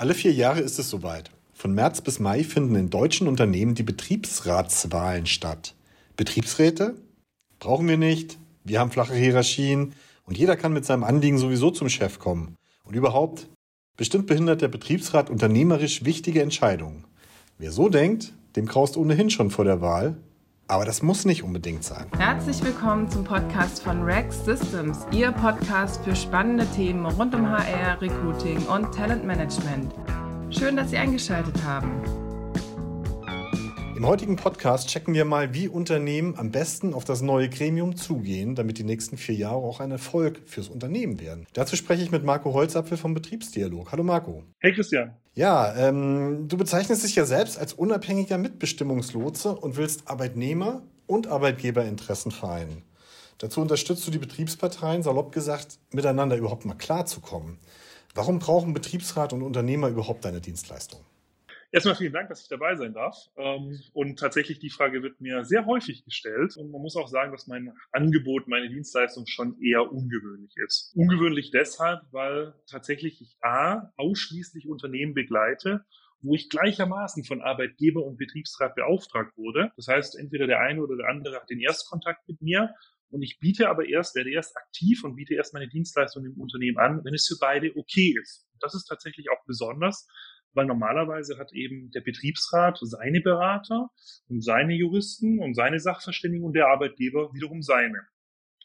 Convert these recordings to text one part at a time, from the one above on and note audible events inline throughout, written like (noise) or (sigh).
Alle vier Jahre ist es soweit. Von März bis Mai finden in deutschen Unternehmen die Betriebsratswahlen statt. Betriebsräte? Brauchen wir nicht. Wir haben flache Hierarchien und jeder kann mit seinem Anliegen sowieso zum Chef kommen. Und überhaupt, bestimmt behindert der Betriebsrat unternehmerisch wichtige Entscheidungen. Wer so denkt, dem kraust ohnehin schon vor der Wahl. Aber das muss nicht unbedingt sein. Herzlich willkommen zum Podcast von Rex Systems, Ihr Podcast für spannende Themen rund um HR, Recruiting und Talentmanagement. Schön, dass Sie eingeschaltet haben. Im heutigen Podcast checken wir mal, wie Unternehmen am besten auf das neue Gremium zugehen, damit die nächsten vier Jahre auch ein Erfolg fürs Unternehmen werden. Dazu spreche ich mit Marco Holzapfel vom Betriebsdialog. Hallo Marco. Hey Christian. Ja, ähm, du bezeichnest dich ja selbst als unabhängiger Mitbestimmungslotse und willst Arbeitnehmer und Arbeitgeberinteressen vereinen. Dazu unterstützt du die Betriebsparteien, salopp gesagt, miteinander überhaupt mal klarzukommen. Warum brauchen Betriebsrat und Unternehmer überhaupt deine Dienstleistung? Erstmal vielen Dank, dass ich dabei sein darf. Ähm, und tatsächlich die Frage wird mir sehr häufig gestellt. Und man muss auch sagen, dass mein Angebot, meine Dienstleistung schon eher ungewöhnlich ist. Ungewöhnlich deshalb, weil tatsächlich ich A, ausschließlich Unternehmen begleite, wo ich gleichermaßen von Arbeitgeber und Betriebsrat beauftragt wurde. Das heißt, entweder der eine oder der andere hat den Erstkontakt mit mir und ich biete aber erst, werde erst aktiv und biete erst meine Dienstleistung im Unternehmen an, wenn es für beide okay ist. Das ist tatsächlich auch besonders, weil normalerweise hat eben der Betriebsrat seine Berater und seine Juristen und seine Sachverständigen und der Arbeitgeber wiederum seine.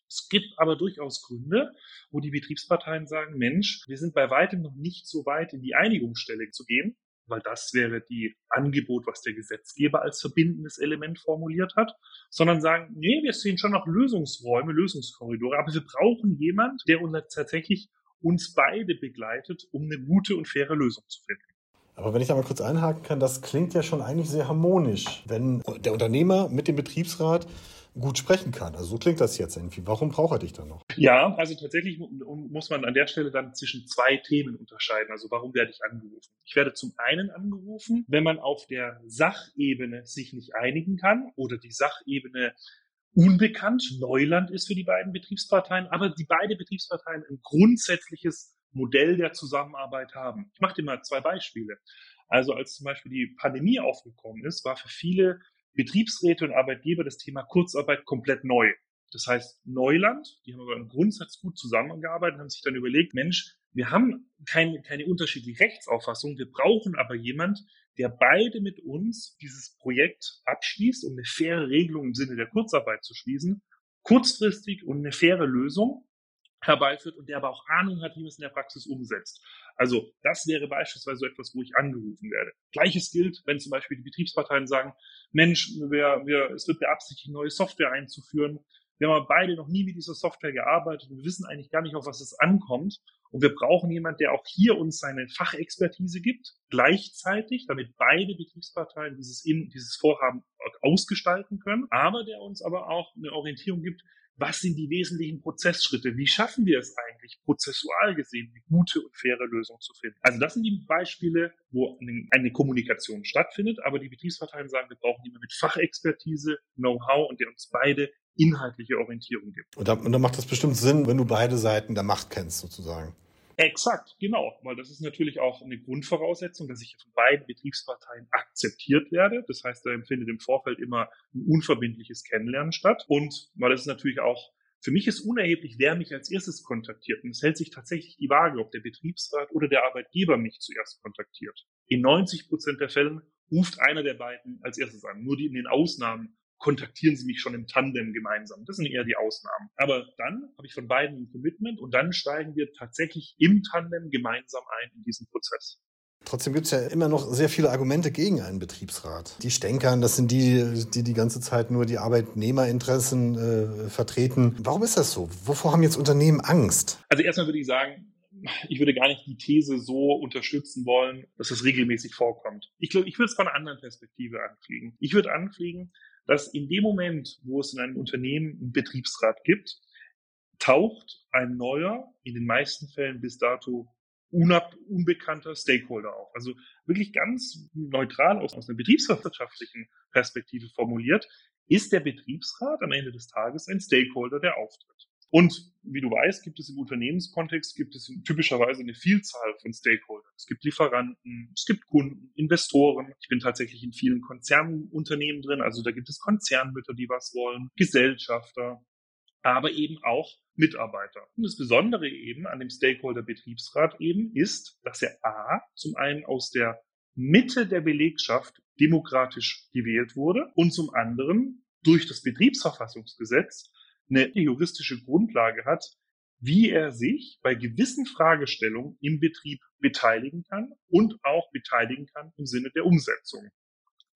Es gibt aber durchaus Gründe, wo die Betriebsparteien sagen, Mensch, wir sind bei weitem noch nicht so weit, in die Einigungsstelle zu gehen, weil das wäre die Angebot, was der Gesetzgeber als verbindendes Element formuliert hat, sondern sagen, nee, wir sehen schon noch Lösungsräume, Lösungskorridore, aber wir brauchen jemand, der uns tatsächlich uns beide begleitet, um eine gute und faire Lösung zu finden. Aber wenn ich da mal kurz einhaken kann, das klingt ja schon eigentlich sehr harmonisch, wenn der Unternehmer mit dem Betriebsrat gut sprechen kann. Also so klingt das jetzt irgendwie. Warum braucht er dich dann noch? Ja, also tatsächlich muss man an der Stelle dann zwischen zwei Themen unterscheiden. Also warum werde ich angerufen? Ich werde zum einen angerufen, wenn man auf der Sachebene sich nicht einigen kann oder die Sachebene unbekannt, Neuland ist für die beiden Betriebsparteien, aber die beiden Betriebsparteien ein grundsätzliches Modell der Zusammenarbeit haben. Ich mache dir mal zwei Beispiele. Also als zum Beispiel die Pandemie aufgekommen ist, war für viele Betriebsräte und Arbeitgeber das Thema Kurzarbeit komplett neu. Das heißt Neuland, die haben aber im Grundsatz gut zusammengearbeitet, haben sich dann überlegt, Mensch, wir haben keine, keine unterschiedliche Rechtsauffassung, wir brauchen aber jemand, der beide mit uns dieses Projekt abschließt, um eine faire Regelung im Sinne der Kurzarbeit zu schließen, kurzfristig und eine faire Lösung herbeiführt und der aber auch Ahnung hat, wie man es in der Praxis umsetzt. Also das wäre beispielsweise so etwas, wo ich angerufen werde. Gleiches gilt, wenn zum Beispiel die Betriebsparteien sagen, Mensch, wir, wir, es wird beabsichtigt, neue Software einzuführen. Wir haben beide noch nie mit dieser Software gearbeitet und wir wissen eigentlich gar nicht, auf was es ankommt. Und wir brauchen jemand, der auch hier uns seine Fachexpertise gibt, gleichzeitig, damit beide Betriebsparteien dieses, dieses Vorhaben ausgestalten können, aber der uns aber auch eine Orientierung gibt, was sind die wesentlichen Prozessschritte? Wie schaffen wir es eigentlich, prozessual gesehen, eine gute und faire Lösung zu finden? Also das sind die Beispiele, wo eine Kommunikation stattfindet, aber die Betriebsparteien sagen, wir brauchen jemanden mit Fachexpertise, Know-how und der uns beide inhaltliche Orientierung gibt. Und dann, und dann macht das bestimmt Sinn, wenn du beide Seiten der Macht kennst, sozusagen. Exakt, genau, weil das ist natürlich auch eine Grundvoraussetzung, dass ich von beiden Betriebsparteien akzeptiert werde. Das heißt, da findet im Vorfeld immer ein unverbindliches Kennenlernen statt. Und weil es natürlich auch für mich ist unerheblich, wer mich als erstes kontaktiert. Und es hält sich tatsächlich die Waage, ob der Betriebsrat oder der Arbeitgeber mich zuerst kontaktiert. In 90 Prozent der Fällen ruft einer der beiden als erstes an. Nur die in den Ausnahmen kontaktieren sie mich schon im Tandem gemeinsam. Das sind eher die Ausnahmen. Aber dann habe ich von beiden ein Commitment und dann steigen wir tatsächlich im Tandem gemeinsam ein in diesen Prozess. Trotzdem gibt es ja immer noch sehr viele Argumente gegen einen Betriebsrat. Die Stänkern, das sind die, die die ganze Zeit nur die Arbeitnehmerinteressen äh, vertreten. Warum ist das so? Wovor haben jetzt Unternehmen Angst? Also erstmal würde ich sagen, ich würde gar nicht die These so unterstützen wollen, dass es regelmäßig vorkommt. Ich glaube, ich würde es von einer anderen Perspektive anfliegen. Ich würde anfliegen, dass in dem Moment, wo es in einem Unternehmen einen Betriebsrat gibt, taucht ein neuer, in den meisten Fällen bis dato unab unbekannter Stakeholder auf. Also wirklich ganz neutral aus, aus einer betriebswirtschaftlichen Perspektive formuliert, ist der Betriebsrat am Ende des Tages ein Stakeholder, der auftritt. Und wie du weißt, gibt es im Unternehmenskontext gibt es typischerweise eine Vielzahl von Stakeholdern. Es gibt Lieferanten, es gibt Kunden, Investoren. Ich bin tatsächlich in vielen Konzernunternehmen drin, also da gibt es Konzernmütter, die was wollen, Gesellschafter, aber eben auch Mitarbeiter. Und das Besondere eben an dem Stakeholder Betriebsrat eben ist, dass er A, zum einen aus der Mitte der Belegschaft demokratisch gewählt wurde und zum anderen durch das Betriebsverfassungsgesetz eine juristische Grundlage hat, wie er sich bei gewissen Fragestellungen im Betrieb beteiligen kann und auch beteiligen kann im Sinne der Umsetzung.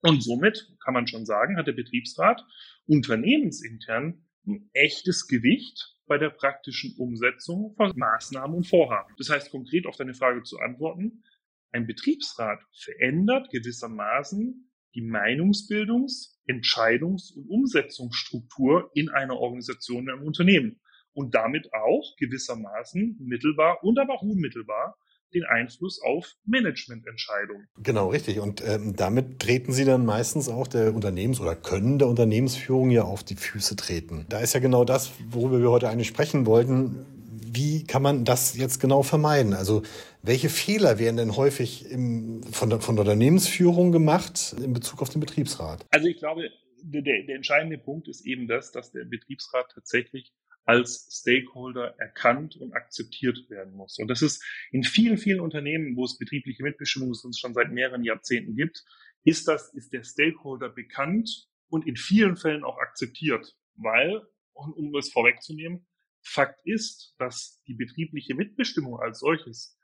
Und somit kann man schon sagen, hat der Betriebsrat unternehmensintern ein echtes Gewicht bei der praktischen Umsetzung von Maßnahmen und Vorhaben. Das heißt, konkret auf deine Frage zu antworten, ein Betriebsrat verändert gewissermaßen die Meinungsbildungs-, Entscheidungs- und Umsetzungsstruktur in einer Organisation, im Unternehmen und damit auch gewissermaßen mittelbar und aber auch unmittelbar den Einfluss auf Managemententscheidungen. Genau, richtig. Und ähm, damit treten Sie dann meistens auch der Unternehmens- oder können der Unternehmensführung ja auf die Füße treten. Da ist ja genau das, worüber wir heute eigentlich sprechen wollten. Wie kann man das jetzt genau vermeiden? Also welche Fehler werden denn häufig im, von, der, von der Unternehmensführung gemacht in Bezug auf den Betriebsrat? Also ich glaube, der, der entscheidende Punkt ist eben das, dass der Betriebsrat tatsächlich als Stakeholder erkannt und akzeptiert werden muss. Und das ist in vielen, vielen Unternehmen, wo es betriebliche Mitbestimmung uns schon seit mehreren Jahrzehnten gibt, ist das, ist der Stakeholder bekannt und in vielen Fällen auch akzeptiert, weil, um es vorwegzunehmen, Fakt ist, dass die betriebliche Mitbestimmung als solches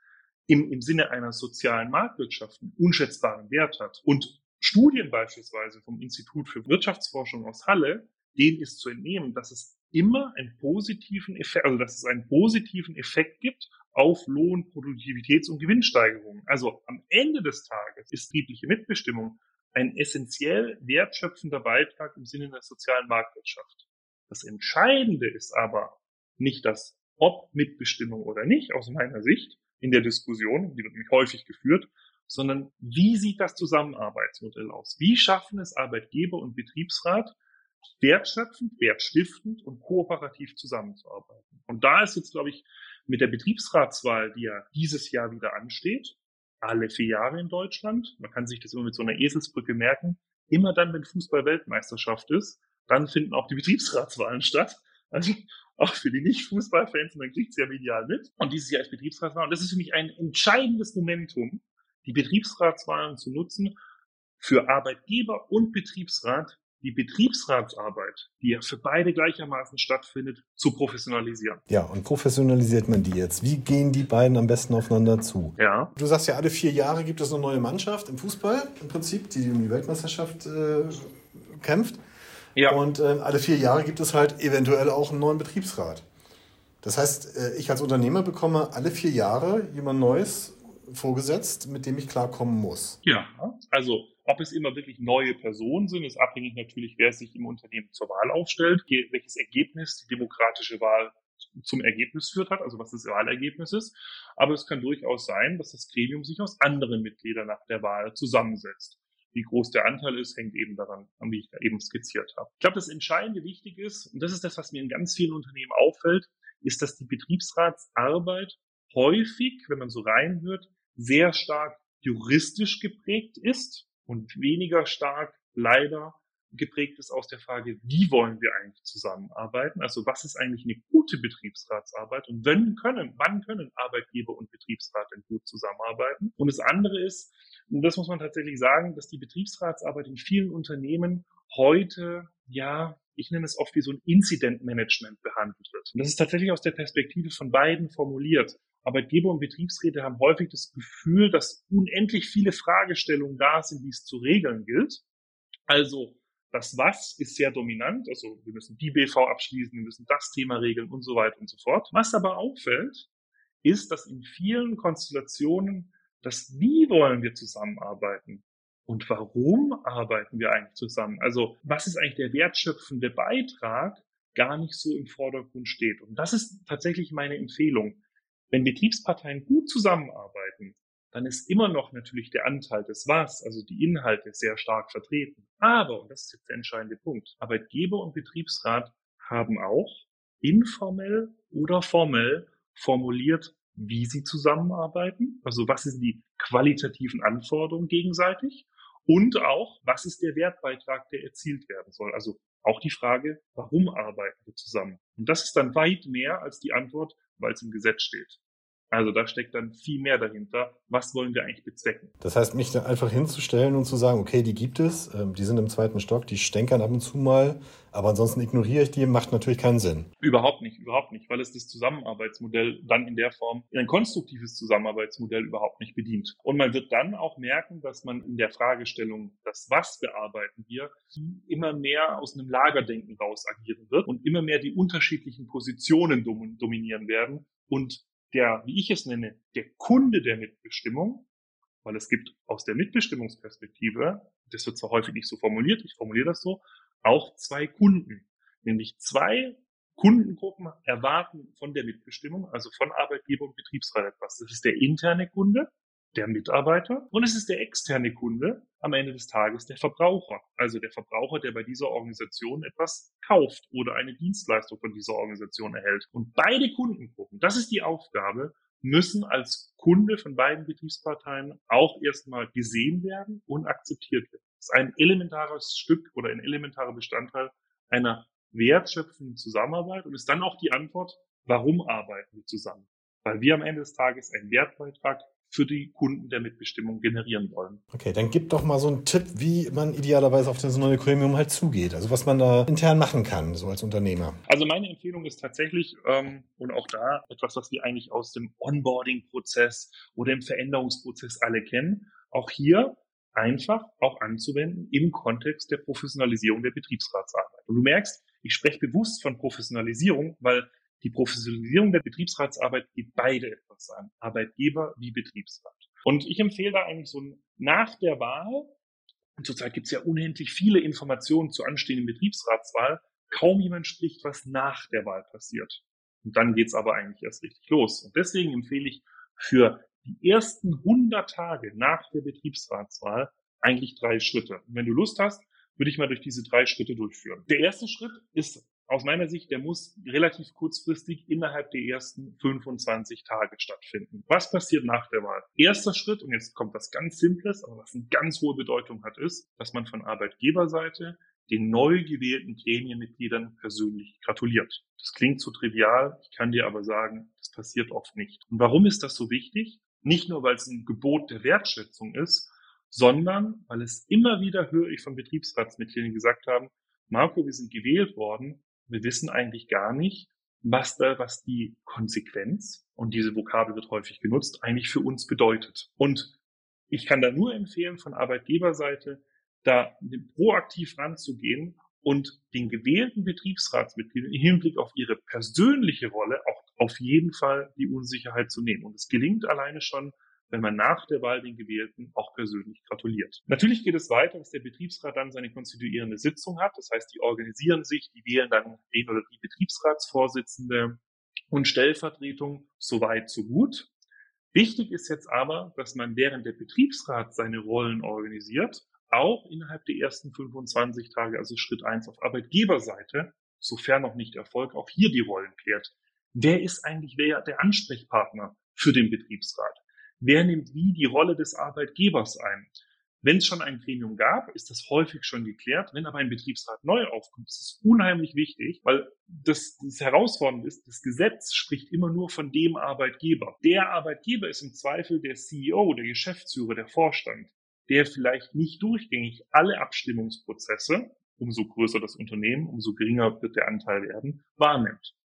im, im Sinne einer sozialen Marktwirtschaft einen unschätzbaren Wert hat. Und Studien beispielsweise vom Institut für Wirtschaftsforschung aus Halle, denen ist zu entnehmen, dass es immer einen positiven Effekt, also dass es einen positiven Effekt gibt auf Lohn, Produktivitäts- und Gewinnsteigerungen. Also am Ende des Tages ist betriebliche Mitbestimmung ein essentiell wertschöpfender Beitrag im Sinne der sozialen Marktwirtschaft. Das Entscheidende ist aber nicht das ob Mitbestimmung oder nicht, aus meiner Sicht, in der Diskussion, die wird nämlich häufig geführt, sondern wie sieht das Zusammenarbeitsmodell aus? Wie schaffen es Arbeitgeber und Betriebsrat, wertschöpfend, wertstiftend und kooperativ zusammenzuarbeiten. Und da ist jetzt, glaube ich, mit der Betriebsratswahl, die ja dieses Jahr wieder ansteht, alle vier Jahre in Deutschland, man kann sich das immer mit so einer Eselsbrücke merken, immer dann, wenn Fußball-Weltmeisterschaft ist, dann finden auch die Betriebsratswahlen statt. Also auch für die Nicht-Fußballfans, man kriegt es ja medial mit. Und dieses Jahr ist Betriebsratswahl. Und das ist für mich ein entscheidendes Momentum, die Betriebsratswahlen zu nutzen, für Arbeitgeber und Betriebsrat die Betriebsratsarbeit, die ja für beide gleichermaßen stattfindet, zu professionalisieren. Ja, und professionalisiert man die jetzt? Wie gehen die beiden am besten aufeinander zu? Ja. Du sagst ja, alle vier Jahre gibt es eine neue Mannschaft im Fußball im Prinzip, die um die Weltmeisterschaft äh, kämpft. Ja. Und äh, alle vier Jahre gibt es halt eventuell auch einen neuen Betriebsrat. Das heißt, äh, ich als Unternehmer bekomme alle vier Jahre jemand Neues vorgesetzt, mit dem ich klarkommen muss. Ja, also ob es immer wirklich neue Personen sind, ist abhängig natürlich, wer sich im Unternehmen zur Wahl aufstellt, welches Ergebnis die demokratische Wahl zum Ergebnis führt hat, also was das Wahlergebnis ist. Aber es kann durchaus sein, dass das Gremium sich aus anderen Mitgliedern nach der Wahl zusammensetzt. Wie groß der Anteil ist, hängt eben daran an, wie ich da eben skizziert habe. Ich glaube, das Entscheidende wichtig ist, und das ist das, was mir in ganz vielen Unternehmen auffällt, ist, dass die Betriebsratsarbeit häufig, wenn man so reinhört, sehr stark juristisch geprägt ist und weniger stark leider geprägt ist aus der Frage, wie wollen wir eigentlich zusammenarbeiten? Also was ist eigentlich eine gute Betriebsratsarbeit und wenn können, wann können Arbeitgeber und Betriebsrat denn gut zusammenarbeiten? Und das andere ist, und das muss man tatsächlich sagen, dass die Betriebsratsarbeit in vielen Unternehmen heute, ja, ich nenne es oft wie so ein Incident Management behandelt wird. Und das ist tatsächlich aus der Perspektive von beiden formuliert. Arbeitgeber und Betriebsräte haben häufig das Gefühl, dass unendlich viele Fragestellungen da sind, die es zu regeln gilt. Also das Was ist sehr dominant, also wir müssen die BV abschließen, wir müssen das Thema regeln und so weiter und so fort. Was aber auffällt, ist, dass in vielen Konstellationen das Wie wollen wir zusammenarbeiten und warum arbeiten wir eigentlich zusammen? Also was ist eigentlich der wertschöpfende Beitrag gar nicht so im Vordergrund steht. Und das ist tatsächlich meine Empfehlung. Wenn Betriebsparteien gut zusammenarbeiten, dann ist immer noch natürlich der Anteil des Was, also die Inhalte, sehr stark vertreten. Aber, und das ist jetzt der entscheidende Punkt, Arbeitgeber und Betriebsrat haben auch informell oder formell formuliert, wie sie zusammenarbeiten. Also was sind die qualitativen Anforderungen gegenseitig und auch, was ist der Wertbeitrag, der erzielt werden soll. Also auch die Frage, warum arbeiten wir zusammen? Und das ist dann weit mehr als die Antwort, weil es im Gesetz steht. Also da steckt dann viel mehr dahinter. Was wollen wir eigentlich bezwecken? Das heißt, mich da einfach hinzustellen und zu sagen, okay, die gibt es, ähm, die sind im zweiten Stock, die stänkern ab und zu mal, aber ansonsten ignoriere ich die, macht natürlich keinen Sinn. Überhaupt nicht, überhaupt nicht, weil es das Zusammenarbeitsmodell dann in der Form, ein konstruktives Zusammenarbeitsmodell überhaupt nicht bedient. Und man wird dann auch merken, dass man in der Fragestellung, das Was bearbeiten wir, immer mehr aus einem Lagerdenken raus agieren wird und immer mehr die unterschiedlichen Positionen dominieren werden und der, wie ich es nenne, der Kunde der Mitbestimmung, weil es gibt aus der Mitbestimmungsperspektive, das wird zwar häufig nicht so formuliert, ich formuliere das so, auch zwei Kunden, nämlich zwei Kundengruppen erwarten von der Mitbestimmung, also von Arbeitgeber und Betriebsrat etwas. Das ist der interne Kunde, der Mitarbeiter und es ist der externe Kunde, am Ende des Tages der Verbraucher. Also der Verbraucher, der bei dieser Organisation etwas kauft oder eine Dienstleistung von dieser Organisation erhält. Und beide Kundengruppen, das ist die Aufgabe, müssen als Kunde von beiden Betriebsparteien auch erstmal gesehen werden und akzeptiert werden. Das ist ein elementares Stück oder ein elementarer Bestandteil einer wertschöpfenden Zusammenarbeit und ist dann auch die Antwort, warum arbeiten wir zusammen? Weil wir am Ende des Tages einen Wertbeitrag für die Kunden der Mitbestimmung generieren wollen. Okay, dann gib doch mal so einen Tipp, wie man idealerweise auf das neue Gremium halt zugeht. Also was man da intern machen kann, so als Unternehmer. Also meine Empfehlung ist tatsächlich, ähm, und auch da etwas, was wir eigentlich aus dem Onboarding-Prozess oder im Veränderungsprozess alle kennen, auch hier einfach auch anzuwenden im Kontext der Professionalisierung der Betriebsratsarbeit. Und du merkst, ich spreche bewusst von Professionalisierung, weil die Professionalisierung der Betriebsratsarbeit geht beide etwas an, Arbeitgeber wie Betriebsrat. Und ich empfehle da eigentlich so nach der Wahl, und zurzeit gibt es ja unendlich viele Informationen zur anstehenden Betriebsratswahl, kaum jemand spricht, was nach der Wahl passiert. Und dann geht's aber eigentlich erst richtig los. Und deswegen empfehle ich für die ersten 100 Tage nach der Betriebsratswahl eigentlich drei Schritte. Und wenn du Lust hast, würde ich mal durch diese drei Schritte durchführen. Der erste Schritt ist aus meiner Sicht, der muss relativ kurzfristig innerhalb der ersten 25 Tage stattfinden. Was passiert nach der Wahl? Erster Schritt, und jetzt kommt was ganz Simples, aber was eine ganz hohe Bedeutung hat, ist, dass man von Arbeitgeberseite den neu gewählten Gremienmitgliedern persönlich gratuliert. Das klingt zu trivial, ich kann dir aber sagen, das passiert oft nicht. Und warum ist das so wichtig? Nicht nur, weil es ein Gebot der Wertschätzung ist, sondern weil es immer wieder höre ich von Betriebsratsmitgliedern gesagt haben, Marco, wir sind gewählt worden, wir wissen eigentlich gar nicht, was da, was die Konsequenz, und diese Vokabel wird häufig genutzt, eigentlich für uns bedeutet. Und ich kann da nur empfehlen, von Arbeitgeberseite da proaktiv ranzugehen und den gewählten Betriebsratsmitgliedern im Hinblick auf ihre persönliche Rolle auch auf jeden Fall die Unsicherheit zu nehmen. Und es gelingt alleine schon, wenn man nach der Wahl den Gewählten auch persönlich gratuliert. Natürlich geht es weiter, dass der Betriebsrat dann seine konstituierende Sitzung hat. Das heißt, die organisieren sich, die wählen dann den oder die Betriebsratsvorsitzende und Stellvertretung. Soweit, so gut. Wichtig ist jetzt aber, dass man während der Betriebsrat seine Rollen organisiert, auch innerhalb der ersten 25 Tage, also Schritt eins auf Arbeitgeberseite, sofern noch nicht Erfolg, auch hier die Rollen klärt. Wer ist eigentlich wer der Ansprechpartner für den Betriebsrat? Wer nimmt wie die Rolle des Arbeitgebers ein. Wenn es schon ein Gremium gab, ist das häufig schon geklärt. Wenn aber ein Betriebsrat neu aufkommt, ist es unheimlich wichtig, weil das, das Herausfordernde ist, das Gesetz spricht immer nur von dem Arbeitgeber. Der Arbeitgeber ist im Zweifel der CEO, der Geschäftsführer, der Vorstand, der vielleicht nicht durchgängig alle Abstimmungsprozesse, umso größer das Unternehmen, umso geringer wird der Anteil werden, wahrnimmt.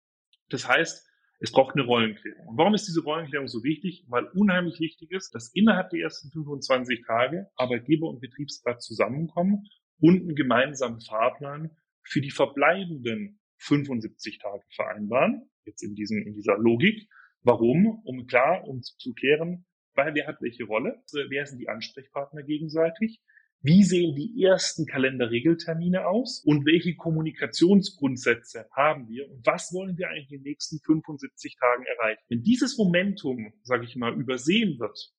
Das heißt, es braucht eine Rollenklärung. Und warum ist diese Rollenklärung so wichtig? Weil unheimlich wichtig ist, dass innerhalb der ersten 25 Tage Arbeitgeber und Betriebsrat zusammenkommen und einen gemeinsamen Fahrplan für die verbleibenden 75 Tage vereinbaren. Jetzt in diesem, in dieser Logik. Warum? Um klar, um zu klären, weil wer hat welche Rolle? Wer sind die Ansprechpartner gegenseitig? Wie sehen die ersten Kalenderregeltermine aus und welche Kommunikationsgrundsätze haben wir und was wollen wir eigentlich in den nächsten 75 Tagen erreichen? Wenn dieses Momentum, sage ich mal, übersehen wird,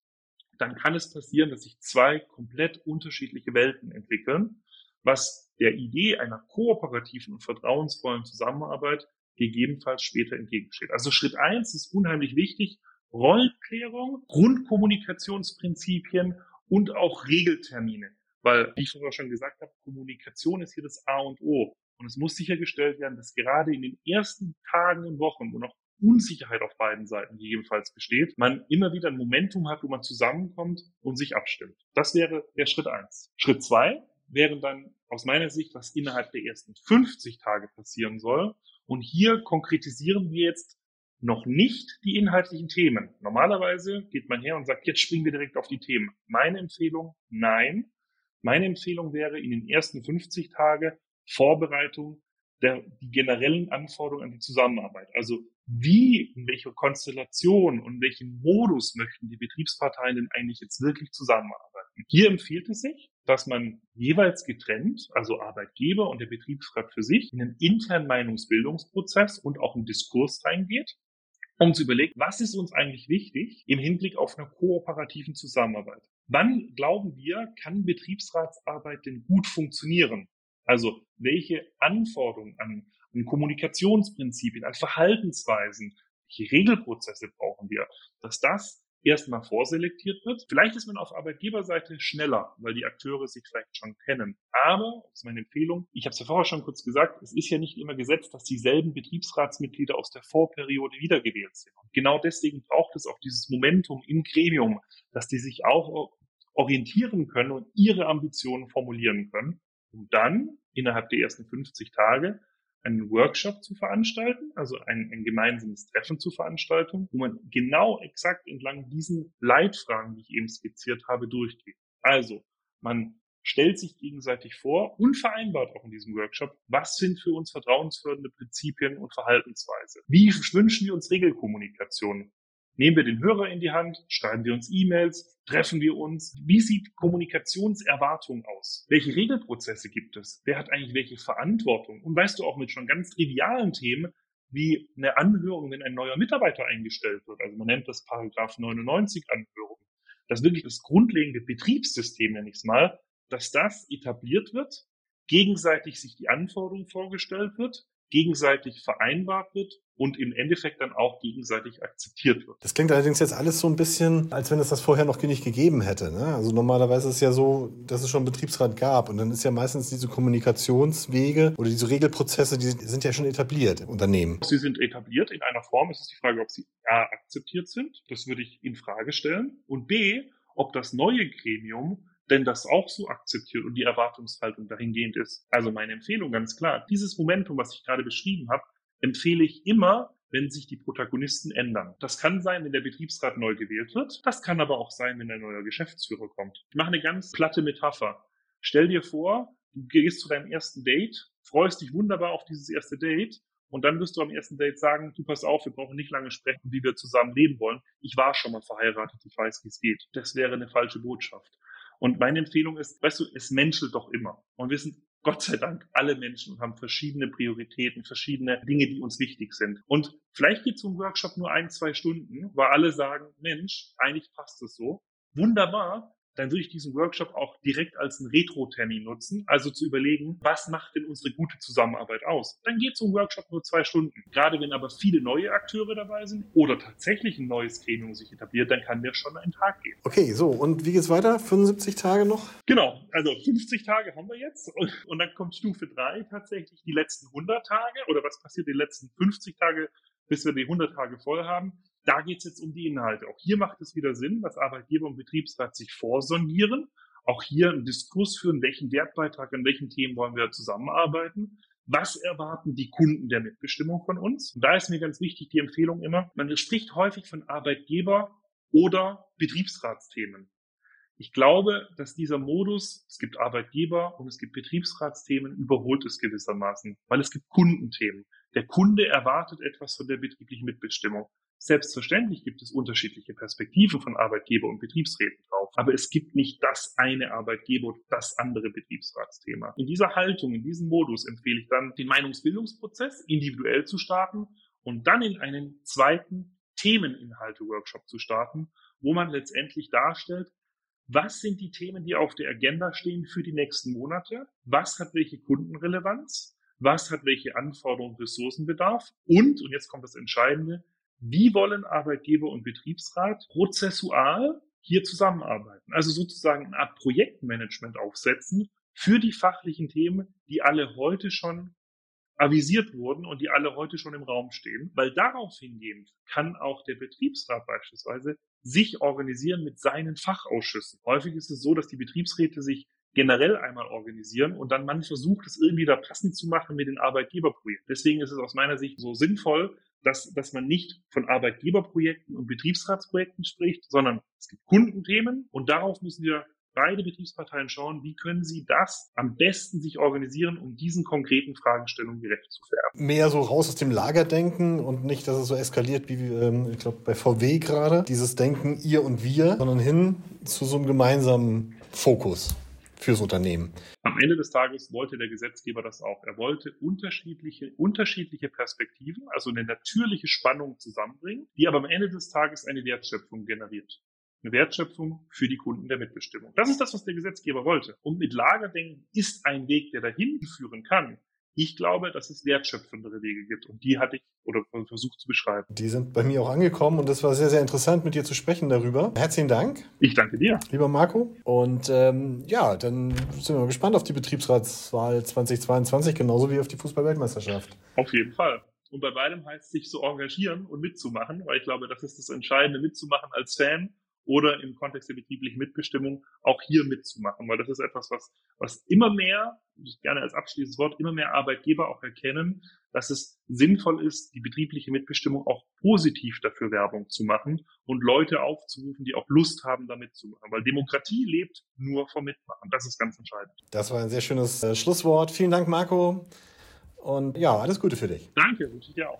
dann kann es passieren, dass sich zwei komplett unterschiedliche Welten entwickeln, was der Idee einer kooperativen und vertrauensvollen Zusammenarbeit gegebenenfalls später entgegensteht. Also Schritt eins ist unheimlich wichtig, Rollenklärung, Grundkommunikationsprinzipien und auch Regeltermine. Weil, wie ich vorher schon gesagt habe, Kommunikation ist hier das A und O. Und es muss sichergestellt werden, dass gerade in den ersten Tagen und Wochen, wo noch Unsicherheit auf beiden Seiten gegebenenfalls besteht, man immer wieder ein Momentum hat, wo man zusammenkommt und sich abstimmt. Das wäre der Schritt eins. Schritt zwei wäre dann aus meiner Sicht, was innerhalb der ersten 50 Tage passieren soll. Und hier konkretisieren wir jetzt noch nicht die inhaltlichen Themen. Normalerweise geht man her und sagt, jetzt springen wir direkt auf die Themen. Meine Empfehlung, nein. Meine Empfehlung wäre, in den ersten 50 Tage Vorbereitung der, die generellen Anforderungen an die Zusammenarbeit. Also wie, in welcher Konstellation und welchen Modus möchten die Betriebsparteien denn eigentlich jetzt wirklich zusammenarbeiten? Hier empfiehlt es sich, dass man jeweils getrennt, also Arbeitgeber und der Betriebsrat für sich, in einen internen Meinungsbildungsprozess und auch einen Diskurs reingeht, um zu überlegen, was ist uns eigentlich wichtig im Hinblick auf eine kooperativen Zusammenarbeit? Wann glauben wir, kann Betriebsratsarbeit denn gut funktionieren? Also welche Anforderungen an, an Kommunikationsprinzipien, an Verhaltensweisen, welche Regelprozesse brauchen wir, dass das erstmal vorselektiert wird. Vielleicht ist man auf Arbeitgeberseite schneller, weil die Akteure sich vielleicht schon kennen. Aber, das ist meine Empfehlung, ich habe es ja vorher schon kurz gesagt, es ist ja nicht immer gesetzt, dass dieselben Betriebsratsmitglieder aus der Vorperiode wiedergewählt sind. Und genau deswegen braucht es auch dieses Momentum im Gremium, dass die sich auch orientieren können und ihre Ambitionen formulieren können, um dann innerhalb der ersten 50 Tage einen Workshop zu veranstalten, also ein, ein gemeinsames Treffen zu veranstalten, wo man genau exakt entlang diesen Leitfragen, die ich eben skizziert habe, durchgeht. Also, man stellt sich gegenseitig vor und vereinbart auch in diesem Workshop, was sind für uns vertrauensfördernde Prinzipien und Verhaltensweise. Wie wünschen wir uns Regelkommunikation? Nehmen wir den Hörer in die Hand, schreiben wir uns E-Mails, treffen wir uns. Wie sieht Kommunikationserwartung aus? Welche Regelprozesse gibt es? Wer hat eigentlich welche Verantwortung? Und weißt du auch mit schon ganz trivialen Themen, wie eine Anhörung, wenn ein neuer Mitarbeiter eingestellt wird. Also man nennt das Paragraph 99 Anhörung. Das wirklich das grundlegende Betriebssystem, nenne ich es mal, dass das etabliert wird, gegenseitig sich die Anforderungen vorgestellt wird, gegenseitig vereinbart wird und im Endeffekt dann auch gegenseitig akzeptiert wird. Das klingt allerdings jetzt alles so ein bisschen, als wenn es das vorher noch nicht gegeben hätte. Ne? Also normalerweise ist es ja so, dass es schon einen Betriebsrat gab und dann ist ja meistens diese Kommunikationswege oder diese Regelprozesse, die sind ja schon etabliert im Unternehmen. Sie sind etabliert in einer Form. Es ist die Frage, ob sie A akzeptiert sind. Das würde ich in Frage stellen. Und B, ob das neue Gremium denn das auch so akzeptiert und die Erwartungshaltung dahingehend ist. Also meine Empfehlung ganz klar, dieses Momentum, was ich gerade beschrieben habe, empfehle ich immer, wenn sich die Protagonisten ändern. Das kann sein, wenn der Betriebsrat neu gewählt wird. Das kann aber auch sein, wenn ein neuer Geschäftsführer kommt. Ich mache eine ganz platte Metapher. Stell dir vor, du gehst zu deinem ersten Date, freust dich wunderbar auf dieses erste Date und dann wirst du am ersten Date sagen, du pass auf, wir brauchen nicht lange sprechen, wie wir zusammen leben wollen. Ich war schon mal verheiratet, ich weiß, wie es geht. Das wäre eine falsche Botschaft. Und meine Empfehlung ist, weißt du, es menschelt doch immer. Und wir sind Gott sei Dank alle Menschen haben verschiedene Prioritäten, verschiedene Dinge, die uns wichtig sind. Und vielleicht geht so ein Workshop nur ein, zwei Stunden, weil alle sagen, Mensch, eigentlich passt es so. Wunderbar dann würde ich diesen Workshop auch direkt als einen Retro-Termin nutzen, also zu überlegen, was macht denn unsere gute Zusammenarbeit aus? Dann geht so ein Workshop nur zwei Stunden. Gerade wenn aber viele neue Akteure dabei sind oder tatsächlich ein neues Gremium sich etabliert, dann kann der schon einen Tag gehen. Okay, so, und wie geht's weiter? 75 Tage noch? Genau, also 50 Tage haben wir jetzt und, (laughs) und dann kommt Stufe 3 tatsächlich die letzten 100 Tage oder was passiert die letzten 50 Tage, bis wir die 100 Tage voll haben. Da geht es jetzt um die Inhalte. Auch hier macht es wieder Sinn, dass Arbeitgeber und Betriebsrat sich vorsondieren. Auch hier einen Diskurs führen, welchen Wertbeitrag, an welchen Themen wollen wir zusammenarbeiten. Was erwarten die Kunden der Mitbestimmung von uns? Und da ist mir ganz wichtig die Empfehlung immer, man spricht häufig von Arbeitgeber oder Betriebsratsthemen. Ich glaube, dass dieser Modus, es gibt Arbeitgeber und es gibt Betriebsratsthemen, überholt es gewissermaßen, weil es gibt Kundenthemen. Der Kunde erwartet etwas von der betrieblichen Mitbestimmung. Selbstverständlich gibt es unterschiedliche Perspektiven von Arbeitgeber und Betriebsräten drauf, aber es gibt nicht das eine Arbeitgeber und das andere Betriebsratsthema. In dieser Haltung, in diesem Modus empfehle ich dann, den Meinungsbildungsprozess individuell zu starten und dann in einen zweiten Themeninhalte-Workshop zu starten, wo man letztendlich darstellt, was sind die Themen, die auf der Agenda stehen für die nächsten Monate? Was hat welche Kundenrelevanz? was hat welche Anforderungen, Ressourcenbedarf und, und jetzt kommt das Entscheidende, wie wollen Arbeitgeber und Betriebsrat prozessual hier zusammenarbeiten? Also sozusagen eine Art Projektmanagement aufsetzen für die fachlichen Themen, die alle heute schon avisiert wurden und die alle heute schon im Raum stehen, weil darauf hingehend kann auch der Betriebsrat beispielsweise sich organisieren mit seinen Fachausschüssen. Häufig ist es so, dass die Betriebsräte sich generell einmal organisieren und dann man versucht, es irgendwie da passend zu machen mit den Arbeitgeberprojekten. Deswegen ist es aus meiner Sicht so sinnvoll, dass, dass man nicht von Arbeitgeberprojekten und Betriebsratsprojekten spricht, sondern es gibt Kundenthemen und darauf müssen wir beide Betriebsparteien schauen, wie können sie das am besten sich organisieren, um diesen konkreten Fragestellungen gerecht zu werden. Mehr so raus aus dem Lager denken und nicht, dass es so eskaliert wie, ähm, ich glaube, bei VW gerade, dieses Denken ihr und wir, sondern hin zu so einem gemeinsamen Fokus fürs Unternehmen. Am Ende des Tages wollte der Gesetzgeber das auch. Er wollte unterschiedliche, unterschiedliche Perspektiven, also eine natürliche Spannung zusammenbringen, die aber am Ende des Tages eine Wertschöpfung generiert. Eine Wertschöpfung für die Kunden der Mitbestimmung. Das ist das, was der Gesetzgeber wollte. Und mit Lagerdenken ist ein Weg, der dahin führen kann, ich glaube, dass es wertschöpfendere Wege gibt und die hatte ich oder versucht zu beschreiben. Die sind bei mir auch angekommen und es war sehr, sehr interessant, mit dir zu sprechen darüber. Herzlichen Dank. Ich danke dir. Lieber Marco. Und ähm, ja, dann sind wir gespannt auf die Betriebsratswahl 2022, genauso wie auf die Fußball-Weltmeisterschaft. Auf jeden Fall. Und bei beidem heißt es sich zu engagieren und mitzumachen, weil ich glaube, das ist das Entscheidende, mitzumachen als Fan oder im Kontext der betrieblichen Mitbestimmung auch hier mitzumachen, weil das ist etwas, was, was immer mehr, ich gerne als abschließendes Wort, immer mehr Arbeitgeber auch erkennen, dass es sinnvoll ist, die betriebliche Mitbestimmung auch positiv dafür Werbung zu machen und Leute aufzurufen, die auch Lust haben, da mitzumachen, weil Demokratie lebt nur vom Mitmachen. Das ist ganz entscheidend. Das war ein sehr schönes äh, Schlusswort. Vielen Dank, Marco. Und ja, alles Gute für dich. Danke, wünsche ich dir auch.